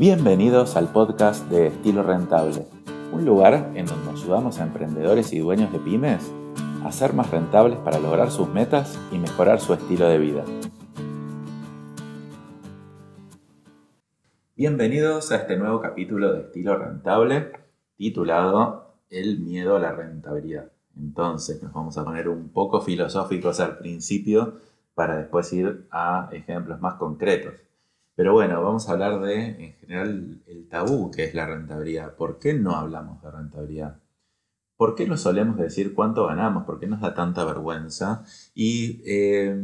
Bienvenidos al podcast de Estilo Rentable, un lugar en donde ayudamos a emprendedores y dueños de pymes a ser más rentables para lograr sus metas y mejorar su estilo de vida. Bienvenidos a este nuevo capítulo de Estilo Rentable titulado El miedo a la rentabilidad. Entonces nos vamos a poner un poco filosóficos al principio para después ir a ejemplos más concretos. Pero bueno, vamos a hablar de, en general, el tabú que es la rentabilidad. ¿Por qué no hablamos de rentabilidad? ¿Por qué no solemos decir cuánto ganamos? ¿Por qué nos da tanta vergüenza? Y eh,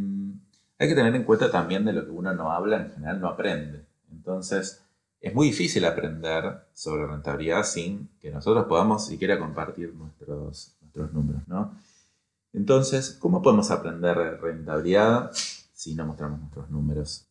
hay que tener en cuenta también de lo que uno no habla, en general no aprende. Entonces, es muy difícil aprender sobre rentabilidad sin que nosotros podamos siquiera compartir nuestros, nuestros números, ¿no? Entonces, ¿cómo podemos aprender rentabilidad si no mostramos nuestros números?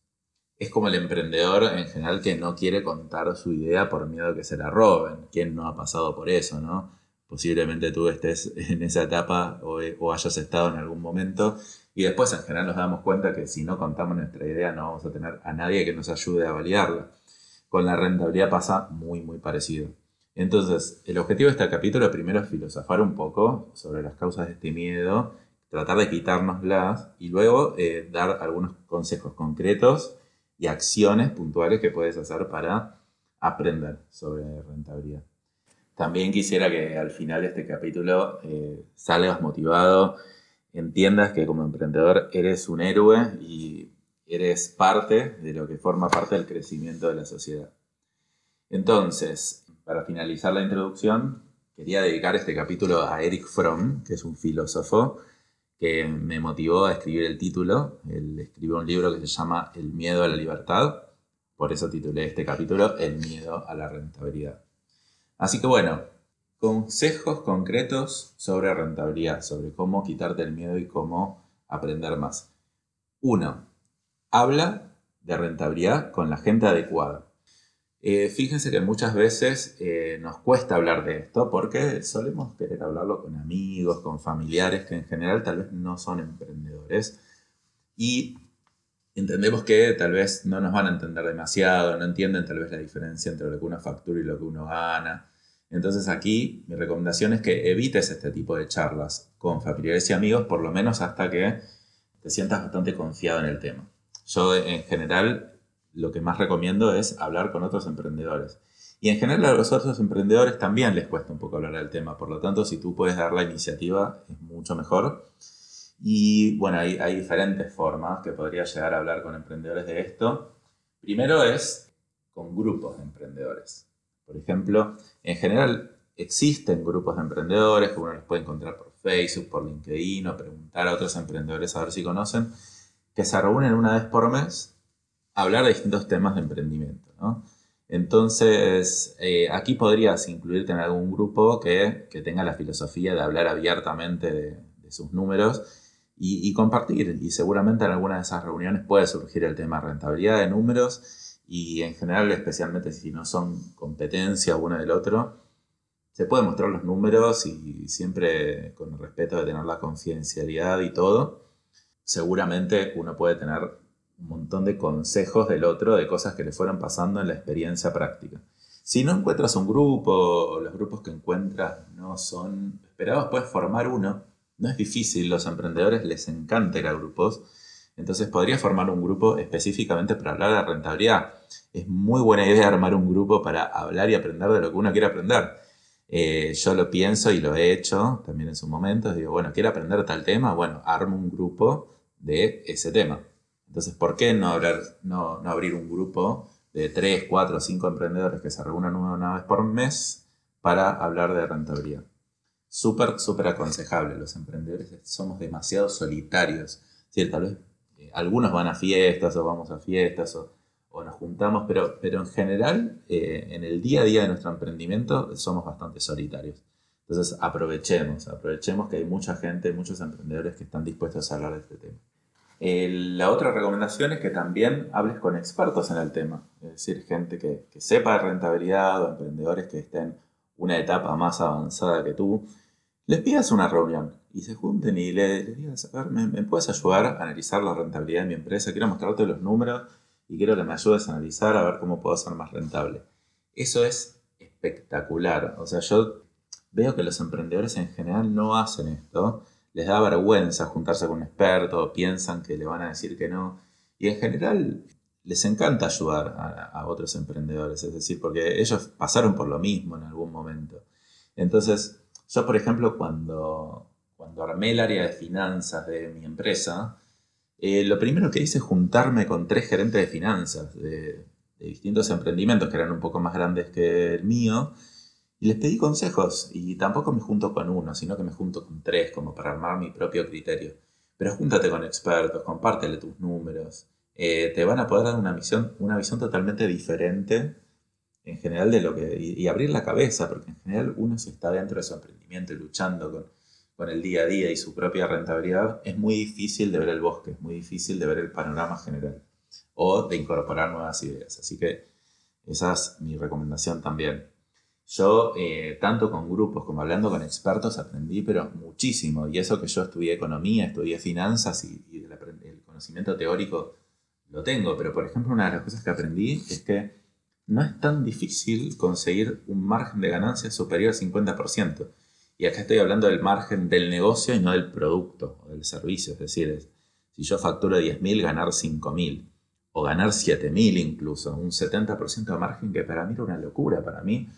Es como el emprendedor en general que no quiere contar su idea por miedo a que se la roben. ¿Quién no ha pasado por eso, no? Posiblemente tú estés en esa etapa o, hayas estado en algún momento y después en general nos damos cuenta que si no contamos nuestra idea no vamos a tener a nadie que nos ayude a validarla. Con la rentabilidad pasa muy, muy parecido. Entonces, el objetivo de este capítulo primero es filosofar un poco sobre las causas de este miedo, tratar de quitárnoslas y luego eh, dar algunos consejos concretos y acciones puntuales que puedes hacer para aprender sobre rentabilidad. También quisiera que al final de este capítulo eh, salgas motivado, entiendas que como emprendedor eres un héroe y eres parte de lo que forma parte del crecimiento de la sociedad. Entonces, para finalizar la introducción, quería dedicar este capítulo a Eric Fromm, que es un filósofo que me motivó a escribir el título. Él escribió un libro que se llama El miedo a la libertad. Por eso titulé este capítulo El miedo a la rentabilidad. Así que bueno, consejos concretos sobre rentabilidad, sobre cómo quitarte el miedo y cómo aprender más. Uno, habla de rentabilidad con la gente adecuada. Eh, fíjense que muchas veces eh, nos cuesta hablar de esto porque solemos querer hablarlo con amigos, con familiares que en general tal vez no son emprendedores y entendemos que tal vez no nos van a entender demasiado, no entienden tal vez la diferencia entre lo que uno factura y lo que uno gana. Entonces aquí mi recomendación es que evites este tipo de charlas con familiares y amigos por lo menos hasta que te sientas bastante confiado en el tema. Yo en general lo que más recomiendo es hablar con otros emprendedores. Y en general a los otros emprendedores también les cuesta un poco hablar del tema, por lo tanto si tú puedes dar la iniciativa es mucho mejor. Y bueno, hay, diferentes formas que podría llegar a hablar con emprendedores de esto. Primero es con grupos de emprendedores. Por ejemplo, en general existen grupos de emprendedores que uno los puede encontrar por Facebook, por LinkedIn o preguntar a otros emprendedores a ver si conocen, que se reúnen una vez por mes hablar de distintos temas de emprendimiento. ¿no? Entonces, eh, aquí podrías incluirte en algún grupo que, tenga la filosofía de hablar abiertamente de, sus números y, compartir. Y seguramente en alguna de esas reuniones puede surgir el tema rentabilidad de números y en general, especialmente si no son competencia uno del otro, se pueden mostrar los números y siempre con el respeto de tener la confidencialidad y todo. Seguramente uno puede tener un montón de consejos del otro, de cosas que le fueron pasando en la experiencia práctica. Si no encuentras un grupo o los grupos que encuentras no son esperados, puedes formar uno. No es difícil, los emprendedores les encanta ir a grupos. Entonces podrías formar un grupo específicamente para hablar de rentabilidad. Es muy buena idea armar un grupo para hablar y aprender de lo que uno quiere aprender. Eh, yo lo pienso y lo he hecho también en su momento. Digo, bueno, quiero aprender tal tema. Bueno, armo un grupo de ese tema. Entonces, ¿por qué no, no, abrir un grupo de 3, 4, 5 emprendedores que se reúnan una vez por mes para hablar de rentabilidad? Súper, súper aconsejable. Los emprendedores somos demasiado solitarios. ¿sí? Tal vez eh, algunos van a fiestas o vamos a fiestas o, nos juntamos, pero, pero en general, eh, en el día a día de nuestro emprendimiento, somos bastante solitarios. Entonces, aprovechemos, aprovechemos que hay mucha gente, muchos emprendedores que están dispuestos a hablar de este tema. Eh, la otra recomendación es que también hables con expertos en el tema, es decir, gente que, sepa de rentabilidad o emprendedores que estén una etapa más avanzada que tú. Les pidas una reunión y se junten y le, digas, a ver, ¿me, puedes ayudar a analizar la rentabilidad de mi empresa? Quiero mostrarte los números y quiero que me ayudes a analizar a ver cómo puedo ser más rentable. Eso es espectacular. O sea, yo veo que los emprendedores en general no hacen esto. Les da vergüenza juntarse con un experto, piensan que le van a decir que no. Y en general les encanta ayudar a, otros emprendedores, es decir, porque ellos pasaron por lo mismo en algún momento. Entonces, yo, por ejemplo, cuando, cuando armé el área de finanzas de mi empresa, eh, lo primero que hice es juntarme con tres gerentes de finanzas de, distintos emprendimientos que eran un poco más grandes que el mío y les pedí consejos y tampoco me junto con uno, sino que me junto con tres como para armar mi propio criterio. Pero júntate con expertos, compártele tus números. Eh, te van a poder dar una visión, una visión totalmente diferente en general de lo que... Y, y, abrir la cabeza, porque en general uno si está dentro de su emprendimiento y luchando con con el día a día y su propia rentabilidad, es muy difícil de ver el bosque, es muy difícil de ver el panorama general o de incorporar nuevas ideas. Así que esa es mi recomendación también. Yo, eh, tanto con grupos como hablando con expertos, aprendí, pero muchísimo. Y eso que yo estudié economía, estudié finanzas y, el conocimiento teórico lo tengo. Pero, por ejemplo, una de las cosas que aprendí es que no es tan difícil conseguir un margen de ganancia superior al 50%. Y acá estoy hablando del margen del negocio y no del producto o del servicio. Es decir, si yo facturo 10.000, ganar 5.000 o ganar 7.000 incluso, un 70% de margen que para mí era una locura. Para mí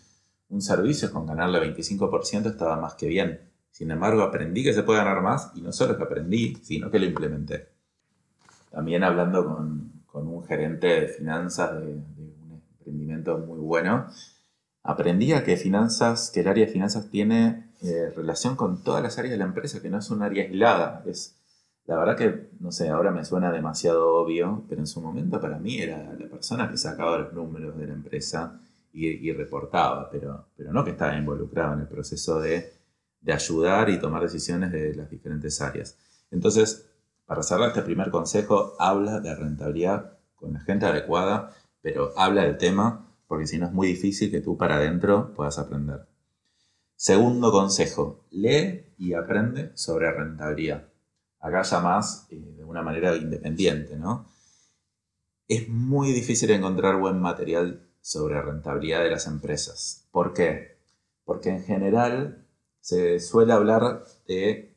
un servicio con ganarle 25% estaba más que bien. Sin embargo, aprendí que se puede ganar más y no solo que aprendí, sino que lo implementé. También hablando con, un gerente de finanzas de, de un emprendimiento muy bueno, aprendí a que finanzas, que el área de finanzas tiene eh, relación con todas las áreas de la empresa, que no es un área aislada. Es, la verdad que, no sé, ahora me suena demasiado obvio, pero en su momento para mí era la persona que sacaba los números de la empresa y, reportaba, pero, pero no que estaba involucrado en el proceso de, de ayudar y tomar decisiones de las diferentes áreas. Entonces, para cerrar este primer consejo, habla de rentabilidad con la gente adecuada, pero habla del tema, porque si no es muy difícil que tú para adentro puedas aprender. Segundo consejo, lee y aprende sobre rentabilidad. Acá ya más eh, de una manera independiente, ¿no? Es muy difícil encontrar buen material sobre rentabilidad de las empresas. ¿Por qué? Porque en general se suele hablar de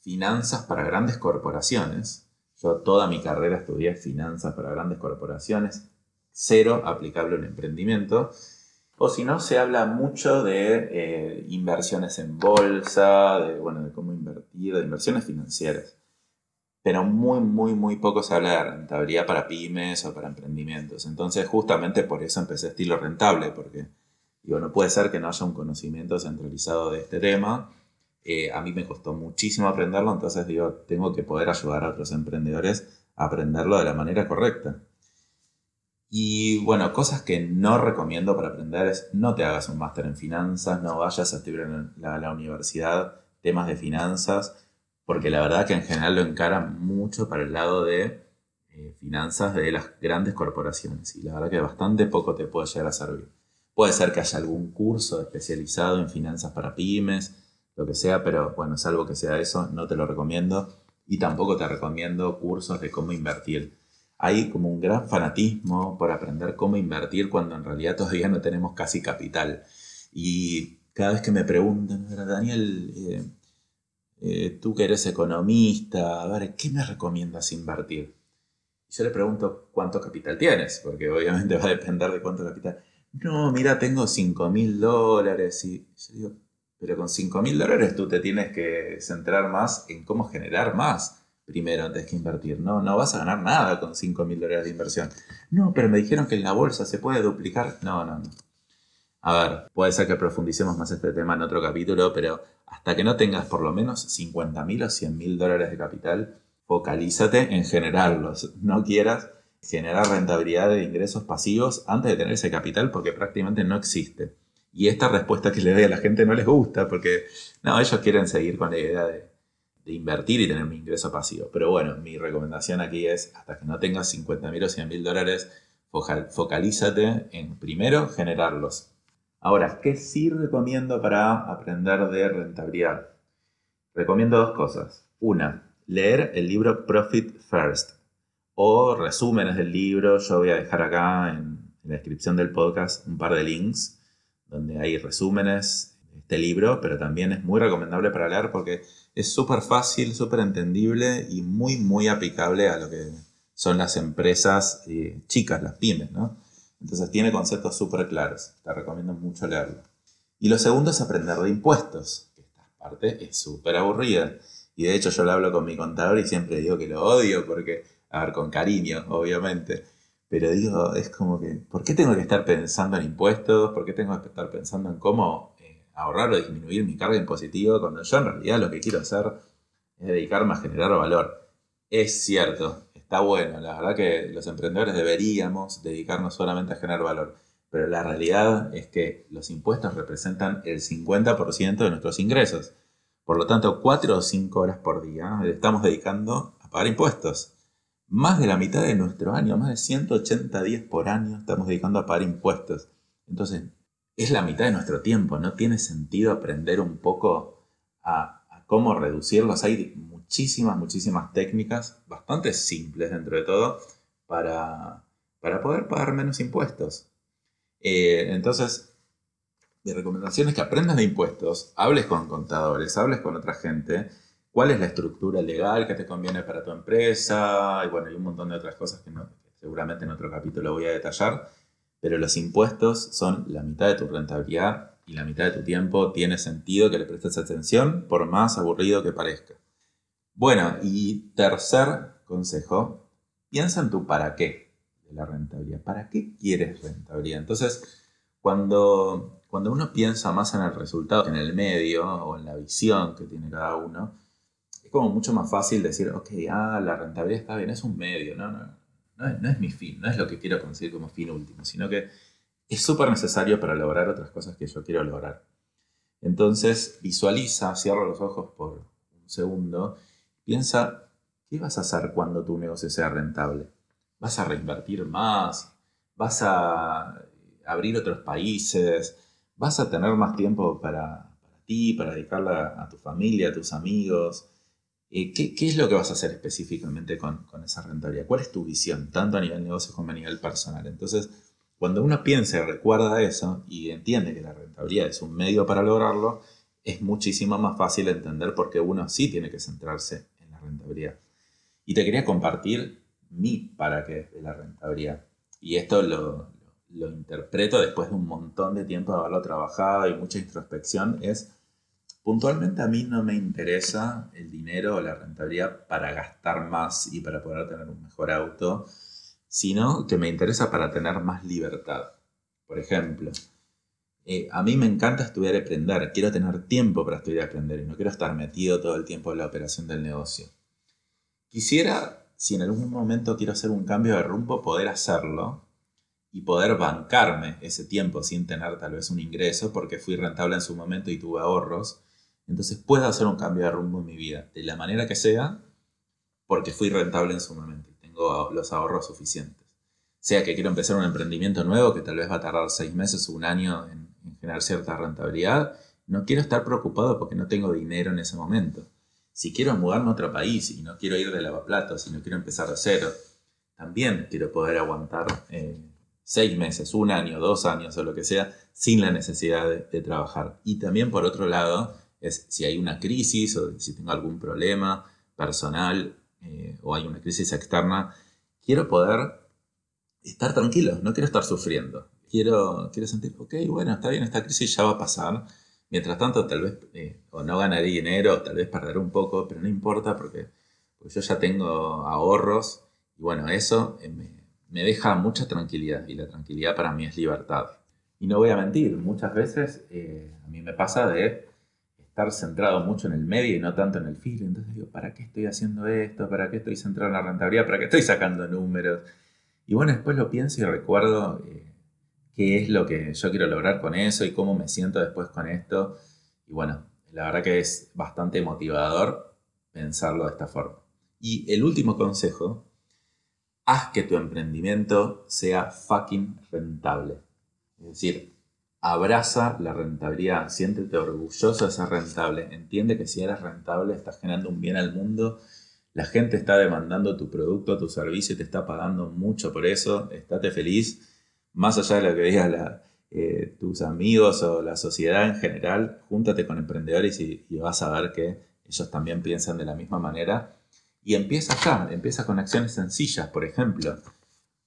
finanzas para grandes corporaciones. Yo toda mi carrera estudié finanzas para grandes corporaciones, cero aplicable en emprendimiento. O si no, se habla mucho de eh, inversiones en bolsa, de, bueno, de cómo invertir, de inversiones financieras. Pero muy, muy, muy poco se habla de rentabilidad para pymes o para emprendimientos. Entonces, justamente por eso empecé estilo rentable, porque digo, no puede ser que no haya un conocimiento centralizado de este tema. Eh, a mí me costó muchísimo aprenderlo, entonces digo, tengo que poder ayudar a otros emprendedores a aprenderlo de la manera correcta. Y bueno, cosas que no recomiendo para aprender es no te hagas un máster en finanzas, no vayas a estudiar en la, universidad temas de finanzas, porque la verdad que en general lo encaran mucho para el lado de eh, finanzas de las grandes corporaciones y la verdad que bastante poco te puede llegar a servir. Puede ser que haya algún curso especializado en finanzas para pymes, lo que sea, pero bueno, salvo que sea eso, no te lo recomiendo y tampoco te recomiendo cursos de cómo invertir hay como un gran fanatismo por aprender cómo invertir cuando en realidad todavía no tenemos casi capital. Y cada vez que me preguntan, Daniel, eh, eh, tú que eres economista, a ver, ¿qué me recomiendas invertir? Y yo le pregunto, ¿cuánto capital tienes? Porque obviamente va a depender de cuánto capital. No, mira, tengo 5 mil dólares. Y yo digo, pero con 5 mil dólares tú te tienes que centrar más en cómo generar más primero antes que invertir. No, no vas a ganar nada con 5 mil dólares de inversión. No, pero me dijeron que en la bolsa se puede duplicar. No, no, no. A ver, puede ser que profundicemos más este tema en otro capítulo, pero hasta que no tengas por lo menos 50 mil o 100 mil dólares de capital, focalízate en generarlos. No quieras generar rentabilidad de ingresos pasivos antes de tener ese capital porque prácticamente no existe. Y esta respuesta que le doy a la gente no les gusta porque no, ellos quieren seguir con la idea de invertir y tener mi ingreso pasivo. Pero bueno, mi recomendación aquí es, hasta que no tengas 50 mil o 100 mil dólares, focalízate en primero generarlos. Ahora, ¿qué sí recomiendo para aprender de rentabilidad? Recomiendo dos cosas. Una, leer el libro Profit First o resúmenes del libro. Yo voy a dejar acá en, la descripción del podcast un par de links donde hay resúmenes de este libro, pero también es muy recomendable para leer porque es súper fácil, súper entendible y muy, muy aplicable a lo que son las empresas eh, chicas, las pymes, ¿no? Entonces tiene conceptos súper claros. Te recomiendo mucho leerlo. Y lo segundo es aprender de impuestos, que esta parte es súper aburrida. Y de hecho yo lo hablo con mi contador y siempre digo que lo odio porque, a ver, con cariño, obviamente. Pero digo, es como que, ¿por qué tengo que estar pensando en impuestos? ¿Por qué tengo que estar pensando en cómo eh, ahorrar o disminuir mi carga impositiva cuando yo en realidad lo que quiero hacer es dedicarme a generar valor? Es cierto, está bueno. La verdad que los emprendedores deberíamos dedicarnos solamente a generar valor. Pero la realidad es que los impuestos representan el 50% de nuestros ingresos. Por lo tanto, 4 o 5 horas por día estamos dedicando a pagar impuestos. Más de la mitad de nuestro año, más de 180 días por año, estamos dedicando a pagar impuestos. Entonces, es la mitad de nuestro tiempo. No tiene sentido aprender un poco a, a cómo reducirlos. Hay muchísimas, muchísimas técnicas, bastante simples dentro de todo, para, para poder pagar menos impuestos. Eh, entonces, mi recomendación es que aprendas de impuestos, hables con contadores, hables con otra gente, cuál es la estructura legal que te conviene para tu empresa, y bueno, hay un montón de otras cosas que, no, seguramente en otro capítulo voy a detallar, pero los impuestos son la mitad de tu rentabilidad y la mitad de tu tiempo tiene sentido que le prestes atención, por más aburrido que parezca. Bueno, y tercer consejo, piensa en tu para qué de la rentabilidad. ¿Para qué quieres rentabilidad? Entonces, cuando, cuando uno piensa más en el resultado en el medio o en la visión que tiene cada uno, es como mucho más fácil decir, ok, ah, la rentabilidad está bien, es un medio, no, no, no, es, no es mi fin, no es lo que quiero conseguir como fin último, sino que es súper necesario para lograr otras cosas que yo quiero lograr. Entonces, visualiza, cierra los ojos por un segundo Piensa, ¿qué vas a hacer cuando tu negocio sea rentable? ¿Vas a reinvertir más? ¿Vas a abrir otros países? ¿Vas a tener más tiempo para, ti, para dedicarla a tu familia, a tus amigos? Eh, ¿qué, es lo que vas a hacer específicamente con, con, esa rentabilidad? ¿Cuál es tu visión, tanto a nivel negocio como a nivel personal? Entonces, cuando uno piensa y recuerda eso y entiende que la rentabilidad es un medio para lograrlo, es muchísimo más fácil entender por qué uno sí tiene que centrarse rentabilidad. Y te quería compartir mi para qué de la rentabilidad. Y esto lo, lo interpreto después de un montón de tiempo de haberlo trabajado y mucha introspección, es puntualmente a mí no me interesa el dinero o la rentabilidad para gastar más y para poder tener un mejor auto, sino que me interesa para tener más libertad. Por ejemplo, eh, a mí me encanta estudiar y aprender, quiero tener tiempo para estudiar y aprender y no quiero estar metido todo el tiempo en la operación del negocio. Quisiera, si en algún momento quiero hacer un cambio de rumbo, poder hacerlo y poder bancarme ese tiempo sin tener tal vez un ingreso porque fui rentable en su momento y tuve ahorros. Entonces puedo hacer un cambio de rumbo en mi vida, de la manera que sea, porque fui rentable en su momento y tengo los ahorros suficientes. Sea que quiero empezar un emprendimiento nuevo que tal vez va a tardar seis meses o un año en en generar cierta rentabilidad, no quiero estar preocupado porque no tengo dinero en ese momento. Si quiero mudarme a otro país y no quiero ir de lavaplatos, si no quiero empezar de cero, también quiero poder aguantar eh, seis meses, un año, dos años o lo que sea, sin la necesidad de, trabajar. Y también por otro lado, es si hay una crisis o si tengo algún problema personal eh, o hay una crisis externa, quiero poder estar tranquilo, no quiero estar sufriendo quiero, quiero sentir, ok, bueno, está bien, esta crisis ya va a pasar. Mientras tanto, tal vez eh, o no ganaré dinero, tal vez perderé un poco, pero no importa porque, yo ya tengo ahorros y bueno, eso eh, me, deja mucha tranquilidad y la tranquilidad para mí es libertad. Y no voy a mentir, muchas veces eh, a mí me pasa de estar centrado mucho en el medio y no tanto en el fin. Entonces digo, ¿para qué estoy haciendo esto? ¿Para qué estoy centrado en la rentabilidad? ¿Para qué estoy sacando números? Y bueno, después lo pienso y recuerdo qué es lo que yo quiero lograr con eso y cómo me siento después con esto. Y bueno, la verdad que es bastante motivador pensarlo de esta forma. Y el último consejo, haz que tu emprendimiento sea fucking rentable. Es decir, abraza la rentabilidad, siéntete orgulloso de ser rentable, entiende que si eres rentable estás generando un bien al mundo, la gente está demandando tu producto, tu servicio y te está pagando mucho por eso, estate feliz, más allá de lo que digan eh, tus amigos o la sociedad en general, júntate con emprendedores y, vas a ver que ellos también piensan de la misma manera. Y empieza ya, empieza con acciones sencillas, por ejemplo.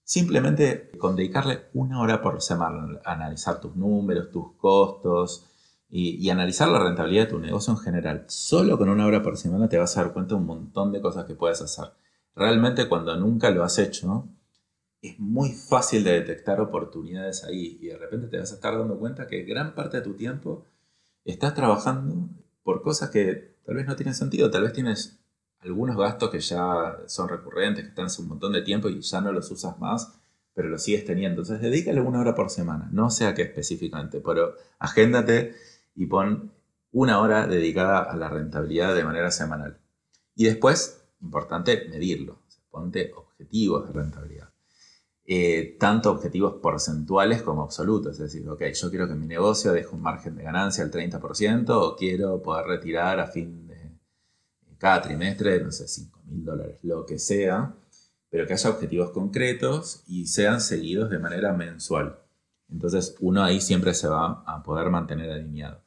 Simplemente con dedicarle una hora por semana a analizar tus números, tus costos y, analizar la rentabilidad de tu negocio en general. Solo con una hora por semana te vas a dar cuenta de un montón de cosas que puedes hacer. Realmente cuando nunca lo has hecho, es muy fácil de detectar oportunidades ahí y de repente te vas a estar dando cuenta que gran parte de tu tiempo estás trabajando por cosas que tal vez no tienen sentido, tal vez tienes algunos gastos que ya son recurrentes, que están hace un montón de tiempo y ya no los usas más, pero los sigues teniendo. Entonces, dedícale una hora por semana, no sé qué específicamente, pero agéndate y pon una hora dedicada a la rentabilidad de manera semanal. Y después, importante, medirlo. ponte objetivos de rentabilidad. Eh, tanto objetivos porcentuales como absolutos. Es decir, ok, yo quiero que mi negocio deje un margen de ganancia al 30% o quiero poder retirar a fin de cada trimestre, no sé, 5 mil dólares, lo que sea, pero que haya objetivos concretos y sean seguidos de manera mensual. Entonces uno ahí siempre se va a poder mantener alineado.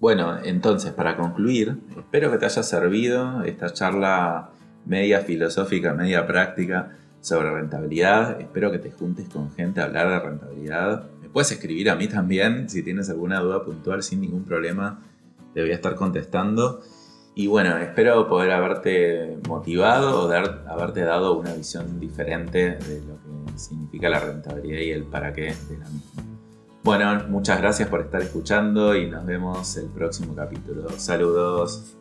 Bueno, entonces para concluir, espero que te haya servido esta charla media filosófica, media práctica sobre rentabilidad. Espero que te juntes con gente a hablar de rentabilidad. Me puedes escribir a mí también si tienes alguna duda puntual sin ningún problema. Te voy a estar contestando. Y bueno, espero poder haberte motivado o dar, haberte dado una visión diferente de lo que significa la rentabilidad y el para qué de la misma. Bueno, muchas gracias por estar escuchando y nos vemos el próximo capítulo. Saludos.